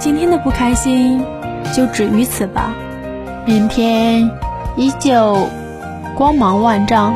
今天的不开心就止于此吧。明天依旧光芒万丈。